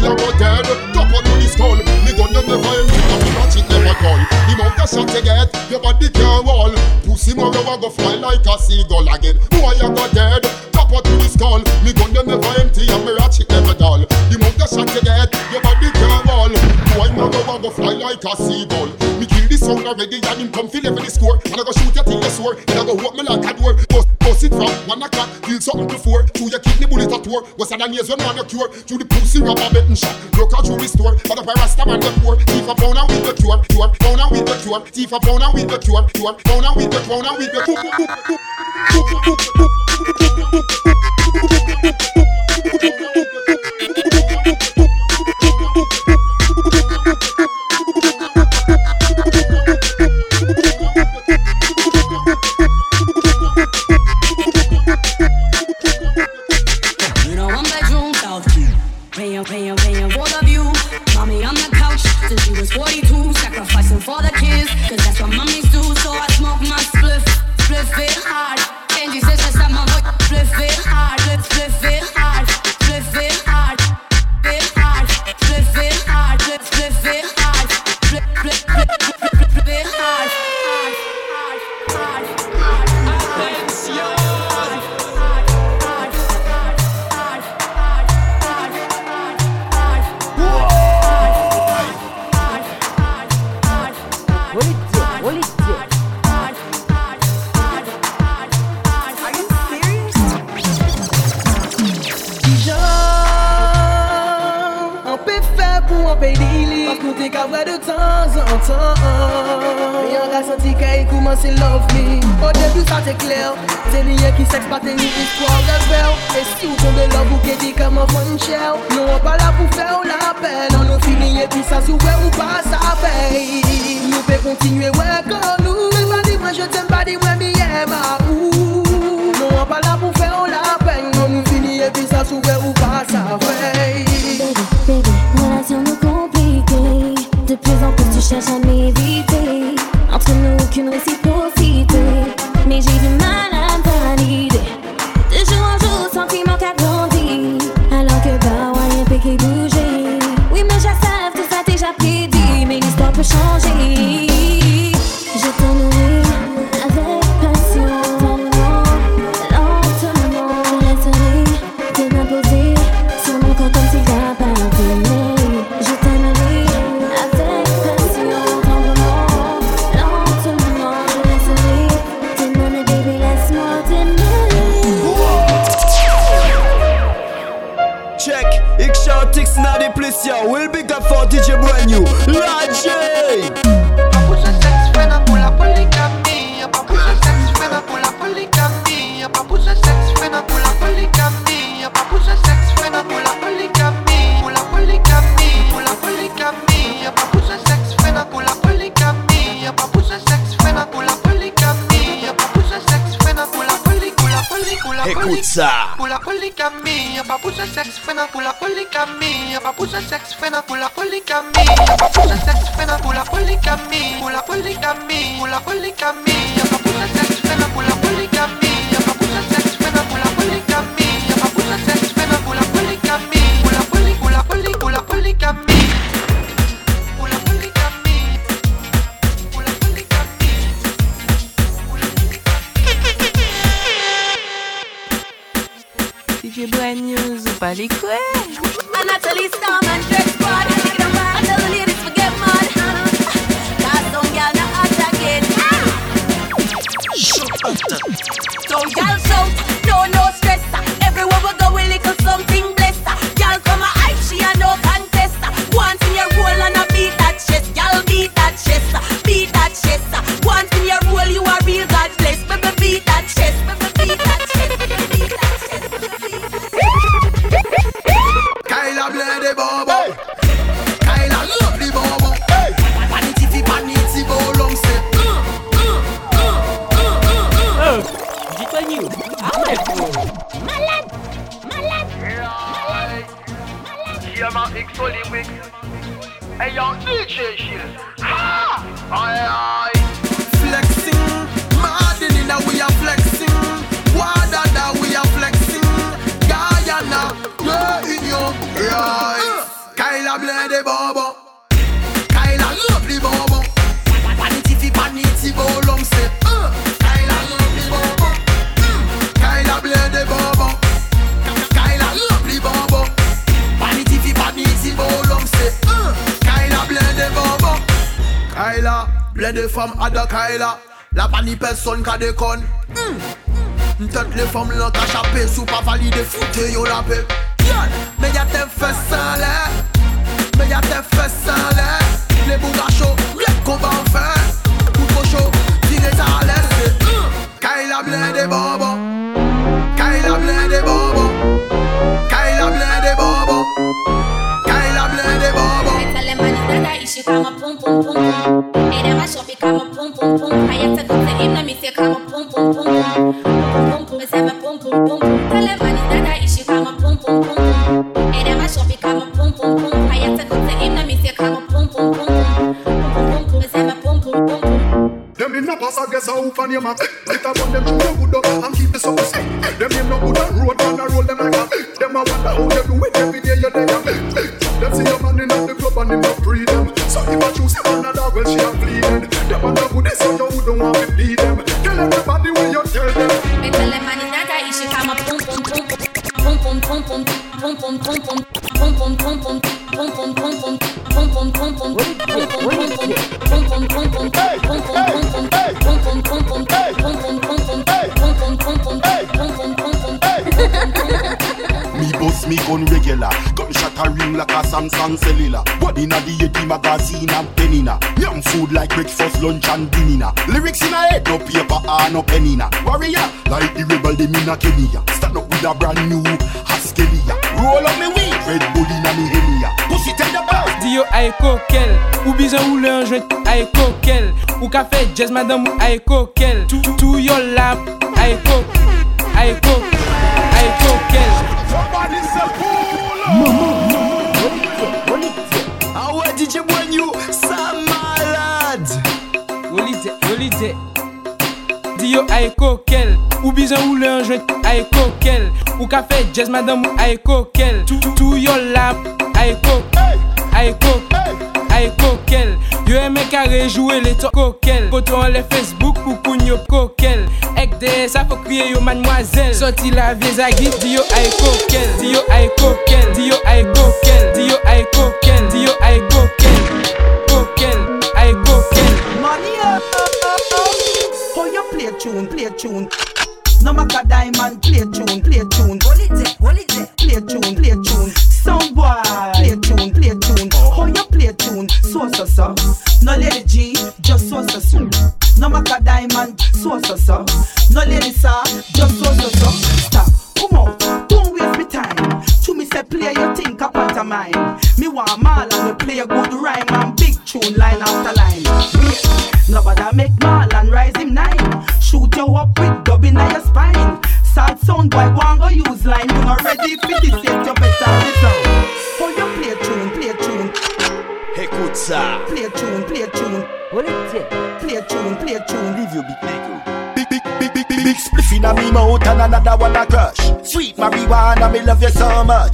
You go dead. Out to the skull. Me gun you never empty, me watch it never dull. The amount of shot you get, your body can't wall. Pussy more go fly like a seagull again. Boy, you go dead. Out to the skull. Me gun you never empty, and me watch it never dull. The amount of shot you get, your body can't wall. Boy, more go fly like a seagull. The sound already, and him come feel every score. And I go shoot you till you sore. And I go walk me like a door. Bust, bust it from one o'clock till something to four. Through your kidney bullet at war. What's that years when man a cure? Through the pussy rubber betting shop. Broke out through the store. But up a rasta man the poor. Thief a pound and with the cure. Cure. Pound and with the cure. Thief a pound and with the cure. Cure. Pound and with the pound and with the You paying for the view. Mommy on the couch since she was 42, sacrificing for the kids. Cause that's what mommies do. So I smoke my spliff, spliff it hard. Angie says she said my voice, spliff it hard, spliff it hard, pey di li Pans nou te ka vre de tan zan tan Me yon ka santi ka yi kouman se love me O debi sa te kler Se liye ki seks pa te ni istwa revel E si ou tombe love ou ke di kaman fon chel Nou an pa la pou fe ou la pel An nou finiye pi sa sou we ou pa sa pey Nou pe kontinue we kon nou Me pa di mwen je tem pa di mwen mi yema ou Nou an pa la pou fe ou la pel Non nou finiye pi sa sou we ou pa sa pey en plus tu plus, yo. Will big up for DJ brand new. Logic! Écoute ça. Pour la polygamie, y'a pas pour ce sexe fena pour la polygamie, y'a pas pour ce sexe fena pour la polygamie, y'a pas pour ce sexe fena pour la polygamie, pour la polygamie, pour la polygamie, y'a pas pour ce sexe fena pour la polygamie, News Hey yo, DJ Shield. Ha! Aye aye. Blé de femme à de Kyle a La pa ni person ka de kon mm. Tèt le femme lan ka chape Sou pa valide foute yo la Yan, me ya te fè san lè Me ya te fè san lè Le bouga chou, rep kon ban fè pum pum pum pum. Hey, them a shop come a pum pum pum. I to go to him, let me say come a pum pum pum pum. Pum pum pum, say me pum pum pum. Tell man is that issue come a pum pum pum pum. Hey, them a shop come a pum pum pum. I to go to him, let me say come a pum pum pum pum. Pum pum pum say me pum pum pum pum. Them in a pass, I guess how fan your man. It a run them through the good up and keep the sauce. Them in no good and road Me gun regular. Gunshot a like a Samsung cellular. What inna the Yeti magazine and penina Yum food like breakfast, lunch and dinner Lyrics in a head, no paper or no penina Warrior, like the rebel them inna Kenya. Stand up with a brand new Haskelia Roll up me weed, Red Bull inna me Henia Pussy tell the boss. Dio aye coquel. Ou bizan ou le aye coquel. Ou ka fe jazz madame ou aye coquel. Tout tout yo la aye co Aye co Aye coquel. Somebody say Ah ouais, DJ Boignou, ça malade. Dio aye coquel. Ou bizan ou le aye coquel ka fe jazz madame ou ay kokel Tou yo lap ay kok, ay kok, ay kokel Yo eme ka rejouwe le to kokel Koto an le Facebook ou koun yo kokel Ek de sa fo kriye yo mademoiselle. Soti la vie zagi di yo ay kokel Di yo ay kokel, di yo ay kokel Di yo ay kokel, di yo ay kokel Kokel, ay kokel Money up, oh yo play tune, play tune. No matter diamond, play tune, play tune. Hold it there, hold it there. Play tune, play tune. Some boy, play tune, play tune. How you play tune? So so so. No lady G, just so so so. No matter diamond, so so so. No lady sir, just so so so. Stop, come out, don't waste me time. To me say play your think up at mine. Me want Marlon we play a good rhyme and big tune line after line. Nobody make Marlon sound boy, go and go use line. You not ready for this yet, you better listen. For you play tune, play tune, Écoute ça. play tune, play tune. Play tune, play tune. Leave your big nigga. Big, big, big, big, big, big spliff inna me mouth and another one a crush. Sweet marijuana, me love you so much.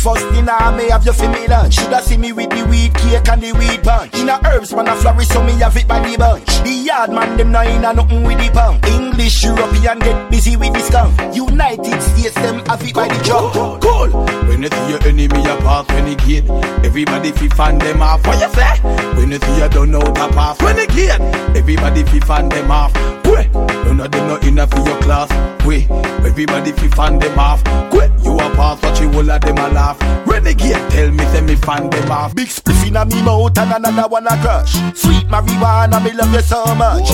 Breakfast dinner, me have you for me lunch. Shoulda see me with the weed cake and the weed punch. Inna herbs, man a flourish, so me have it by the bunch. The yard man them now inna nothing with the pound. English European get busy with the skunk. United States them have it by the jump. Cool. When you see your enemy a pass when they gate, everybody fi fan them off. What you say? When you see you don't know the pass when they gate, everybody fi fan them off. Quick, none of them not enough for your class. Quick, everybody fi fan them off. Quick, you a pass, watch you all of them a laugh. Renegade, tell me say me fan them off. Big spliff inna me mouth and another one a crush. Sweet marijuana, me love you so much.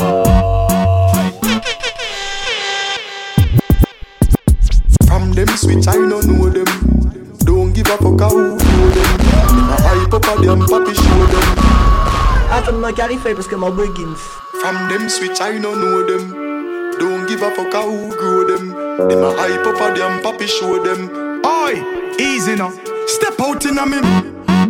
From them switch, I don't know them. Don't give a fuck how who know them. A hype up a them papi show them. Atom no carry papers come out Wiggins. From them switch, I don't know them. Don't give a fuck how who grow them. Them a hype up a them papi show them. Oi, easy now. Step out in a me.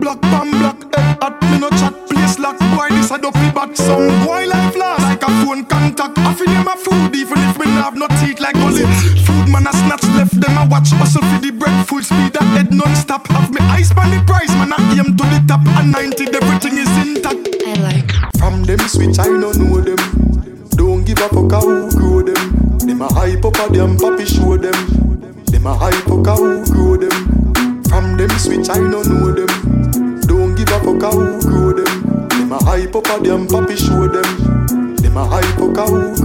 Block bam block, eh, head at me no chat. Place lock, boy this a dopey back. Some boy like flash, like a phone contact. I feel them a food even if me have no teeth like gully. Food man a snatch left Them a watch hustle for the bread full speed and head non-stop Have me eyes on the prize man I aim to the top And 90 everything is intact I like From them switch I no know them Don't give a fuck a who grow them Them a hype up a them papi show them Them a hype up a who grow them Switch I no know them. Don't give a fuck who grow them. Them a hype up a them papi show them. Them a hype up a who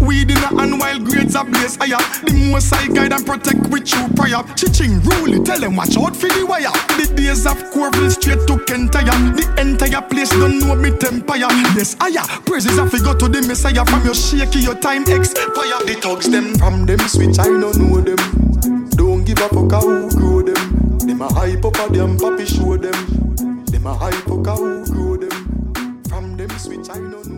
Weed in a hand while grades are blaze higher. The most I guide and protect with true prayer. Chiching rule tell them watch out for the wire. The days of Corville straight to Kentire. The entire place don't know me empire. Yes, higher. Praises to go to the Messiah. From your shaky, your time expire. The thugs them From them switch I no know them Don't give a fuck a who grow them Them a hype up a them papi show them Them a hype up a who grow them From them switch I no know